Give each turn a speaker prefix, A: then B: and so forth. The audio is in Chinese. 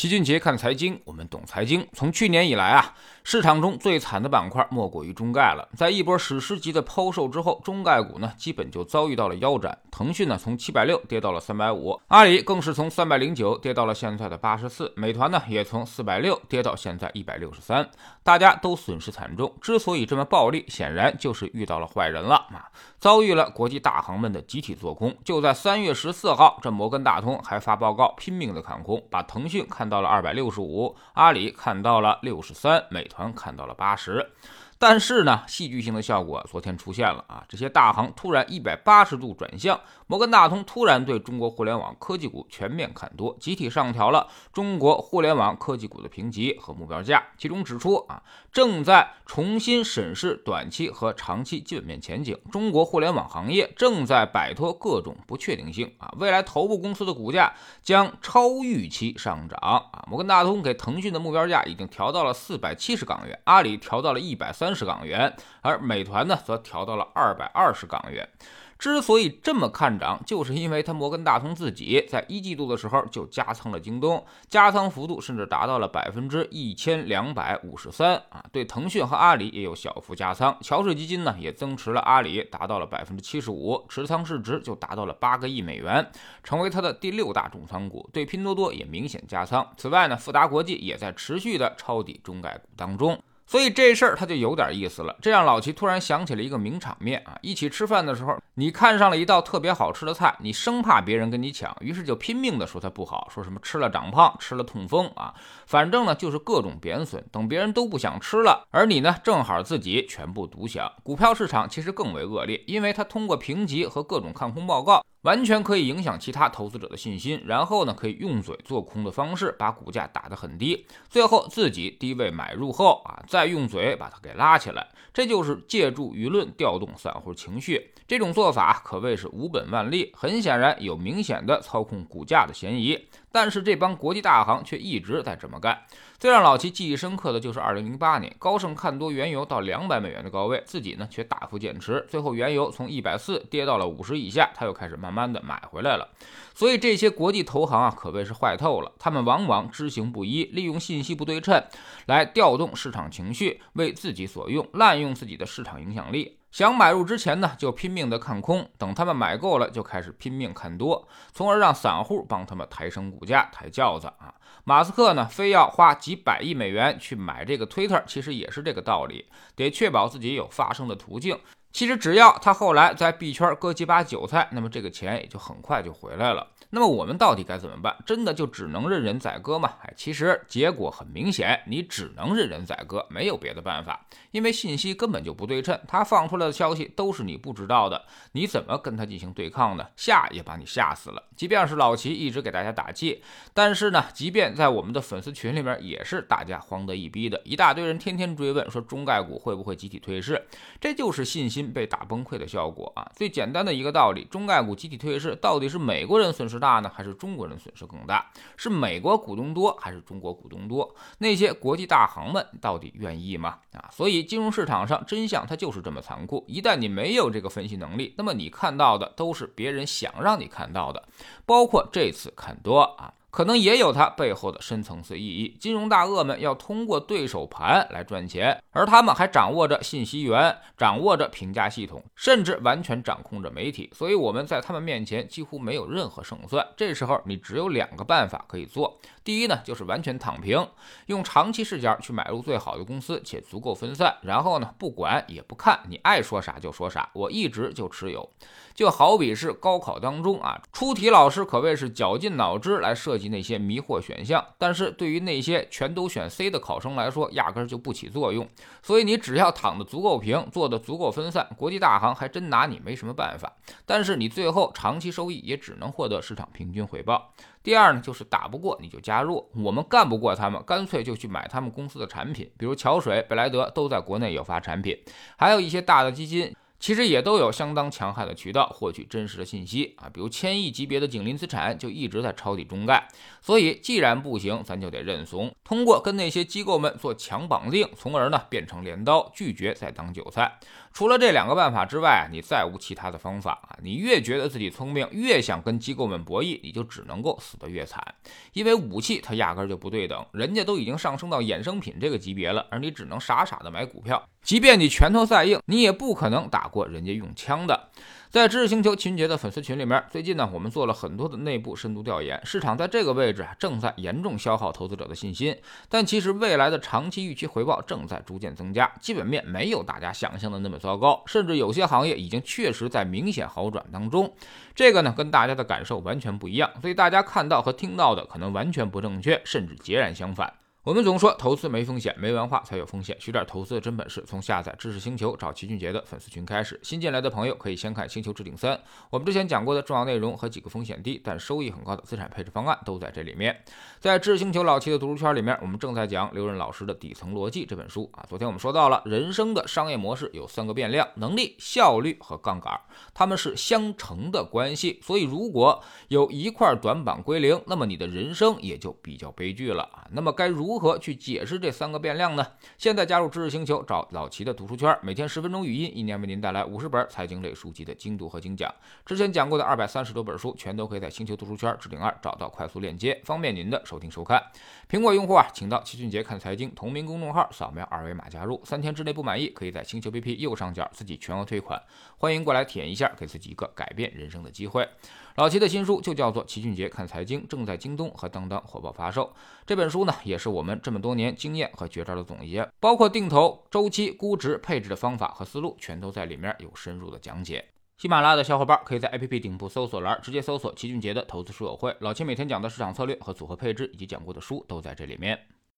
A: 齐俊杰看财经，我们懂财经。从去年以来啊，市场中最惨的板块莫过于中概了。在一波史诗级的抛售之后，中概股呢基本就遭遇到了腰斩。腾讯呢从七百六跌到了三百五，阿里更是从三百零九跌到了现在的八十四，美团呢也从四百六跌到现在一百六十三，大家都损失惨重。之所以这么暴利，显然就是遇到了坏人了啊，遭遇了国际大行们的集体做空。就在三月十四号，这摩根大通还发报告拼命的看空，把腾讯看。到了二百六十五，阿里看到了六十三，美团看到了八十。但是呢，戏剧性的效果昨天出现了啊！这些大行突然一百八十度转向，摩根大通突然对中国互联网科技股全面看多，集体上调了中国互联网科技股的评级和目标价。其中指出啊，正在重新审视短期和长期基本面前景，中国互联网行业正在摆脱各种不确定性啊，未来头部公司的股价将超预期上涨啊！摩根大通给腾讯的目标价已经调到了四百七十港元，阿里调到了一百三。三十港元，而美团呢，则调到了二百二十港元。之所以这么看涨，就是因为它摩根大通自己在一季度的时候就加仓了京东，加仓幅度甚至达到了百分之一千两百五十三啊。对腾讯和阿里也有小幅加仓，乔氏基金呢也增持了阿里，达到了百分之七十五，持仓市值就达到了八个亿美元，成为它的第六大重仓股。对拼多多也明显加仓。此外呢，富达国际也在持续的抄底中概股当中。所以这事儿他就有点意思了，这让老齐突然想起了一个名场面啊！一起吃饭的时候，你看上了一道特别好吃的菜，你生怕别人跟你抢，于是就拼命的说它不好，说什么吃了长胖，吃了痛风啊，反正呢就是各种贬损。等别人都不想吃了，而你呢正好自己全部独享。股票市场其实更为恶劣，因为它通过评级和各种看空报告。完全可以影响其他投资者的信心，然后呢，可以用嘴做空的方式把股价打得很低，最后自己低位买入后啊，再用嘴把它给拉起来，这就是借助舆论调动散户情绪。这种做法可谓是无本万利，很显然有明显的操控股价的嫌疑。但是这帮国际大行却一直在这么干。最让老齐记忆深刻的就是2008年，高盛看多原油到两百美元的高位，自己呢却大幅减持，最后原油从一百四跌到了五十以下，他又开始慢慢的买回来了。所以这些国际投行啊，可谓是坏透了。他们往往知行不一，利用信息不对称来调动市场情绪，为自己所用，滥用自己的市场影响力。想买入之前呢，就拼命的看空，等他们买够了，就开始拼命看多，从而让散户帮他们抬升股价、抬轿子啊。马斯克呢，非要花几百亿美元去买这个 Twitter，其实也是这个道理，得确保自己有发声的途径。其实只要他后来在币圈割几把韭菜，那么这个钱也就很快就回来了。那么我们到底该怎么办？真的就只能任人宰割吗？哎，其实结果很明显，你只能任人宰割，没有别的办法。因为信息根本就不对称，他放出来的消息都是你不知道的，你怎么跟他进行对抗呢？吓也把你吓死了。即便是老齐一直给大家打气，但是呢，即便在我们的粉丝群里面，也是大家慌得一逼的，一大堆人天天追问说中概股会不会集体退市，这就是信息被打崩溃的效果啊！最简单的一个道理，中概股集体退市，到底是美国人损失？大呢，还是中国人损失更大？是美国股东多，还是中国股东多？那些国际大行们到底愿意吗？啊，所以金融市场上真相它就是这么残酷。一旦你没有这个分析能力，那么你看到的都是别人想让你看到的，包括这次肯多啊。可能也有它背后的深层次意义。金融大鳄们要通过对手盘来赚钱，而他们还掌握着信息源，掌握着评价系统，甚至完全掌控着媒体。所以我们在他们面前几乎没有任何胜算。这时候你只有两个办法可以做：第一呢，就是完全躺平，用长期视角去买入最好的公司，且足够分散，然后呢，不管也不看，你爱说啥就说啥，我一直就持有。就好比是高考当中啊，出题老师可谓是绞尽脑汁来设及那些迷惑选项，但是对于那些全都选 C 的考生来说，压根儿就不起作用。所以你只要躺得足够平，做得足够分散，国际大行还真拿你没什么办法。但是你最后长期收益也只能获得市场平均回报。第二呢，就是打不过你就加入，我们干不过他们，干脆就去买他们公司的产品，比如桥水、贝莱德都在国内有发产品，还有一些大的基金。其实也都有相当强悍的渠道获取真实的信息啊，比如千亿级别的景林资产就一直在抄底中概，所以既然不行，咱就得认怂，通过跟那些机构们做强绑定，从而呢变成镰刀，拒绝再当韭菜。除了这两个办法之外，你再无其他的方法啊！你越觉得自己聪明，越想跟机构们博弈，你就只能够死得越惨。因为武器它压根就不对等，人家都已经上升到衍生品这个级别了，而你只能傻傻的买股票。即便你拳头再硬，你也不可能打过人家用枪的。在知识星球秦杰的粉丝群里面，最近呢，我们做了很多的内部深度调研，市场在这个位置正在严重消耗投资者的信心。但其实未来的长期预期回报正在逐渐增加，基本面没有大家想象的那么糟糕，甚至有些行业已经确实在明显好转当中。这个呢，跟大家的感受完全不一样，所以大家看到和听到的可能完全不正确，甚至截然相反。我们总说投资没风险，没文化才有风险。学点投资的真本事，从下载知识星球找齐俊杰的粉丝群开始。新进来的朋友可以先看《星球置顶三》，我们之前讲过的重要内容和几个风险低但收益很高的资产配置方案都在这里面。在知识星球老齐的读书圈里面，我们正在讲刘润老师的《底层逻辑》这本书啊。昨天我们说到了人生的商业模式有三个变量：能力、效率和杠杆，它们是相乘的关系。所以如果有一块短板归零，那么你的人生也就比较悲剧了啊。那么该如如何去解释这三个变量呢？现在加入知识星球，找老齐的读书圈，每天十分钟语音，一年为您带来五十本财经类书籍的精读和精讲。之前讲过的二百三十多本书，全都可以在星球读书圈置顶二找到快速链接，方便您的。收听收看，苹果用户啊，请到齐俊杰看财经同名公众号，扫描二维码加入。三天之内不满意，可以在星球 APP 右上角自己全额退款。欢迎过来体验一下，给自己一个改变人生的机会。老齐的新书就叫做《齐俊杰看财经》，正在京东和当当火爆发售。这本书呢，也是我们这么多年经验和绝招的总结，包括定投、周期、估值、配置的方法和思路，全都在里面有深入的讲解。喜马拉雅的小伙伴可以在 APP 顶部搜索栏直接搜索“齐俊杰的投资书友会”，老齐每天讲的市场策略和组合配置，以及讲过的书都在这里面。